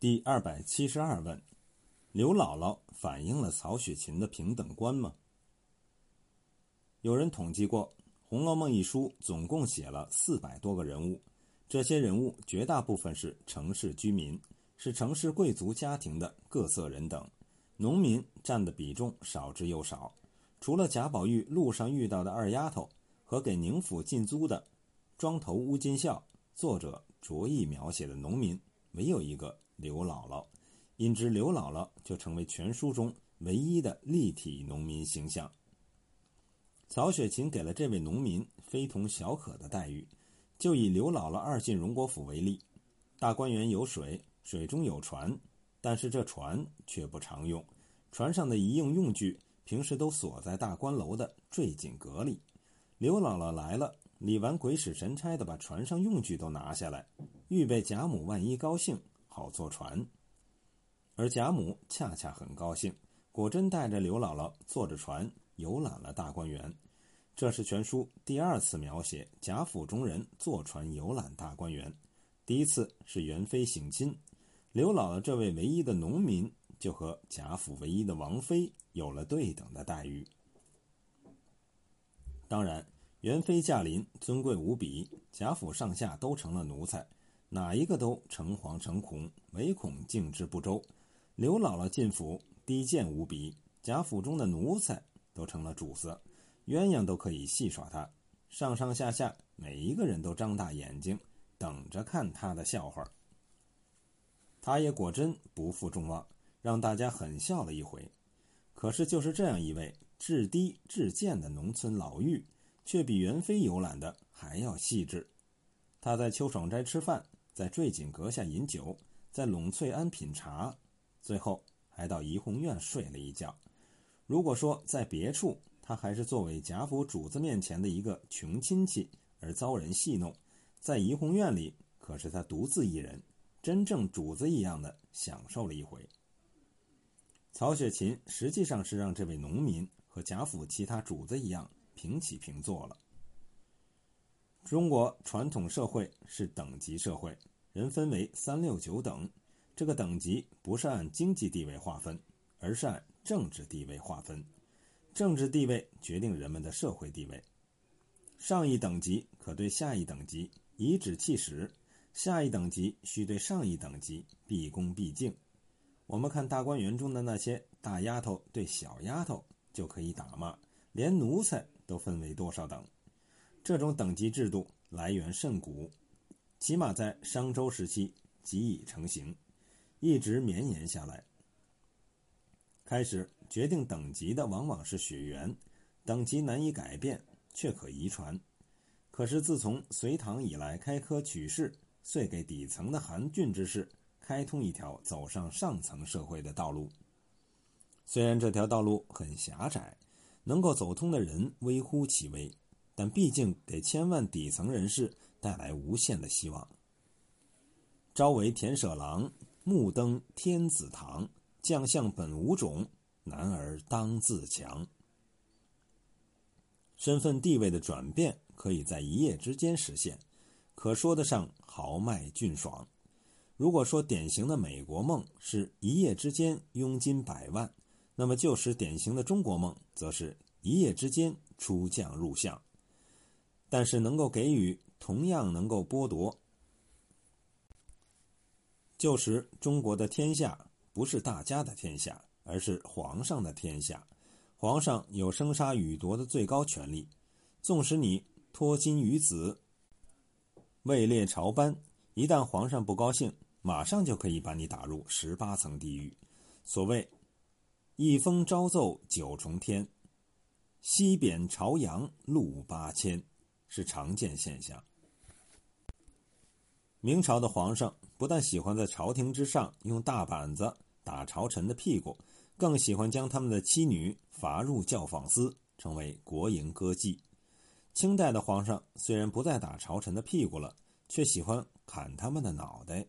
第二百七十二问：刘姥姥反映了曹雪芹的平等观吗？有人统计过，《红楼梦》一书总共写了四百多个人物，这些人物绝大部分是城市居民，是城市贵族家庭的各色人等，农民占的比重少之又少。除了贾宝玉路上遇到的二丫头和给宁府进租的庄头乌金孝，作者着意描写的农民，没有一个。刘姥姥，因之刘姥姥就成为全书中唯一的立体农民形象。曹雪芹给了这位农民非同小可的待遇。就以刘姥姥二进荣国府为例，大观园有水，水中有船，但是这船却不常用，船上的一应用具平时都锁在大观楼的坠锦阁里。刘姥姥来了，李纨鬼使神差的把船上用具都拿下来，预备贾母万一高兴。好坐船，而贾母恰恰很高兴，果真带着刘姥姥坐着船游览了大观园。这是全书第二次描写贾府中人坐船游览大观园。第一次是元妃省亲，刘姥姥这位唯一的农民就和贾府唯一的王妃有了对等的待遇。当然，元妃驾临，尊贵无比，贾府上下都成了奴才。哪一个都诚惶诚恐，唯恐敬之不周。刘姥姥进府，低贱无比，贾府中的奴才都成了主子，鸳鸯都可以戏耍她。上上下下每一个人都张大眼睛，等着看他的笑话。他也果真不负众望，让大家狠笑了一回。可是就是这样一位至低至贱的农村老妪，却比元妃游览的还要细致。他在秋爽斋吃饭。在坠锦阁下饮酒，在陇翠庵品茶，最后还到怡红院睡了一觉。如果说在别处，他还是作为贾府主子面前的一个穷亲戚而遭人戏弄，在怡红院里，可是他独自一人，真正主子一样的享受了一回。曹雪芹实际上是让这位农民和贾府其他主子一样平起平坐了。中国传统社会是等级社会。人分为三六九等，这个等级不是按经济地位划分，而是按政治地位划分。政治地位决定人们的社会地位。上一等级可对下一等级颐指气使，下一等级需对上一等级毕恭毕敬。我们看大观园中的那些大丫头对小丫头就可以打骂，连奴才都分为多少等。这种等级制度来源甚古。起码在商周时期即已成型，一直绵延下来。开始决定等级的往往是血缘，等级难以改变，却可遗传。可是自从隋唐以来开科取士，遂给底层的寒俊之士开通一条走上上层社会的道路。虽然这条道路很狭窄，能够走通的人微乎其微，但毕竟给千万底层人士。带来无限的希望。朝为田舍郎，暮登天子堂。将相本无种，男儿当自强。身份地位的转变可以在一夜之间实现，可说得上豪迈俊爽。如果说典型的美国梦是一夜之间佣金百万，那么就是典型的中国梦，则是一夜之间出将入相。但是能够给予。同样能够剥夺。旧时中国的天下不是大家的天下，而是皇上的天下。皇上有生杀予夺的最高权力，纵使你脱金于子，位列朝班，一旦皇上不高兴，马上就可以把你打入十八层地狱。所谓“一封朝奏九重天，西贬朝阳路八千”，是常见现象。明朝的皇上不但喜欢在朝廷之上用大板子打朝臣的屁股，更喜欢将他们的妻女罚入教坊司，成为国营歌妓。清代的皇上虽然不再打朝臣的屁股了，却喜欢砍他们的脑袋，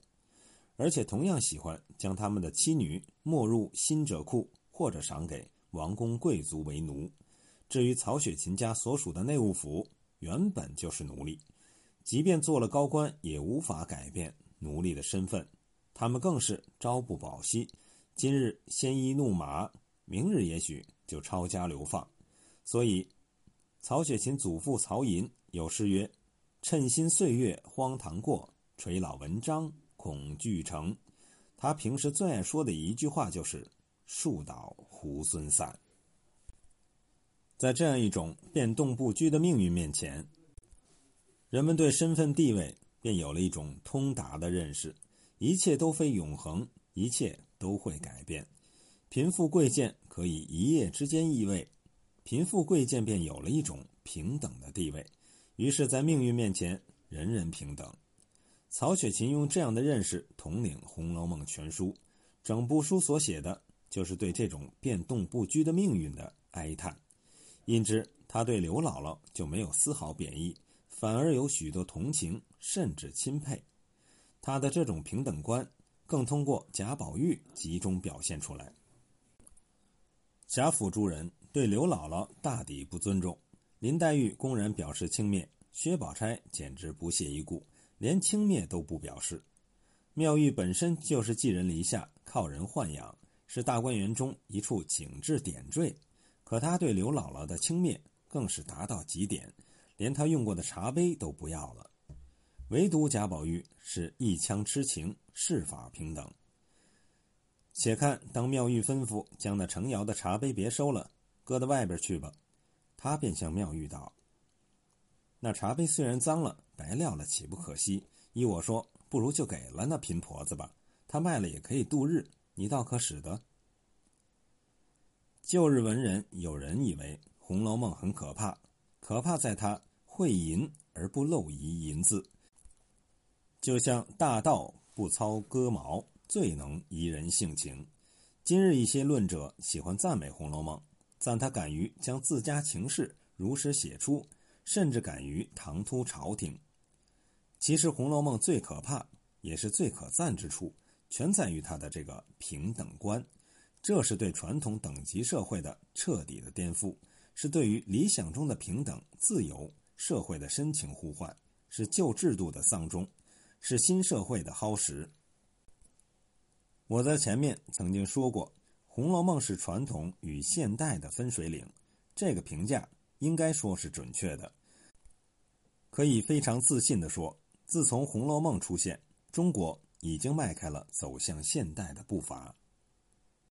而且同样喜欢将他们的妻女没入新者库，或者赏给王公贵族为奴。至于曹雪芹家所属的内务府，原本就是奴隶。即便做了高官，也无法改变奴隶的身份。他们更是朝不保夕，今日鲜衣怒马，明日也许就抄家流放。所以，曹雪芹祖父曹寅有诗曰：“称心岁月荒唐过，垂老文章恐惧成。”他平时最爱说的一句话就是“树倒猢狲散”。在这样一种变动不居的命运面前，人们对身份地位便有了一种通达的认识：一切都非永恒，一切都会改变。贫富贵贱可以一夜之间易位，贫富贵贱便有了一种平等的地位。于是，在命运面前，人人平等。曹雪芹用这样的认识统领《红楼梦》全书，整部书所写的就是对这种变动不居的命运的哀叹。因之，他对刘姥姥就没有丝毫贬义，反而有许多同情，甚至钦佩。他的这种平等观，更通过贾宝玉集中表现出来。贾府诸人对刘姥姥大抵不尊重，林黛玉公然表示轻蔑，薛宝钗简直不屑一顾，连轻蔑都不表示。妙玉本身就是寄人篱下，靠人豢养，是大观园中一处景致点缀。可他对刘姥姥的轻蔑更是达到极点，连他用过的茶杯都不要了。唯独贾宝玉是一腔痴情，事法平等。且看当妙玉吩咐将那程窑的茶杯别收了，搁到外边去吧，他便向妙玉道：“那茶杯虽然脏了，白撂了，岂不可惜？依我说，不如就给了那贫婆子吧，她卖了也可以度日，你倒可使得。”旧日文人有人以为《红楼梦》很可怕，可怕在它会淫而不漏遗淫字，就像大道不操戈矛，最能怡人性情。今日一些论者喜欢赞美《红楼梦》，赞他敢于将自家情事如实写出，甚至敢于唐突朝廷。其实，《红楼梦》最可怕也是最可赞之处，全在于它的这个平等观。这是对传统等级社会的彻底的颠覆，是对于理想中的平等自由社会的深情呼唤，是旧制度的丧钟，是新社会的夯实。我在前面曾经说过，《红楼梦》是传统与现代的分水岭，这个评价应该说是准确的。可以非常自信地说，自从《红楼梦》出现，中国已经迈开了走向现代的步伐。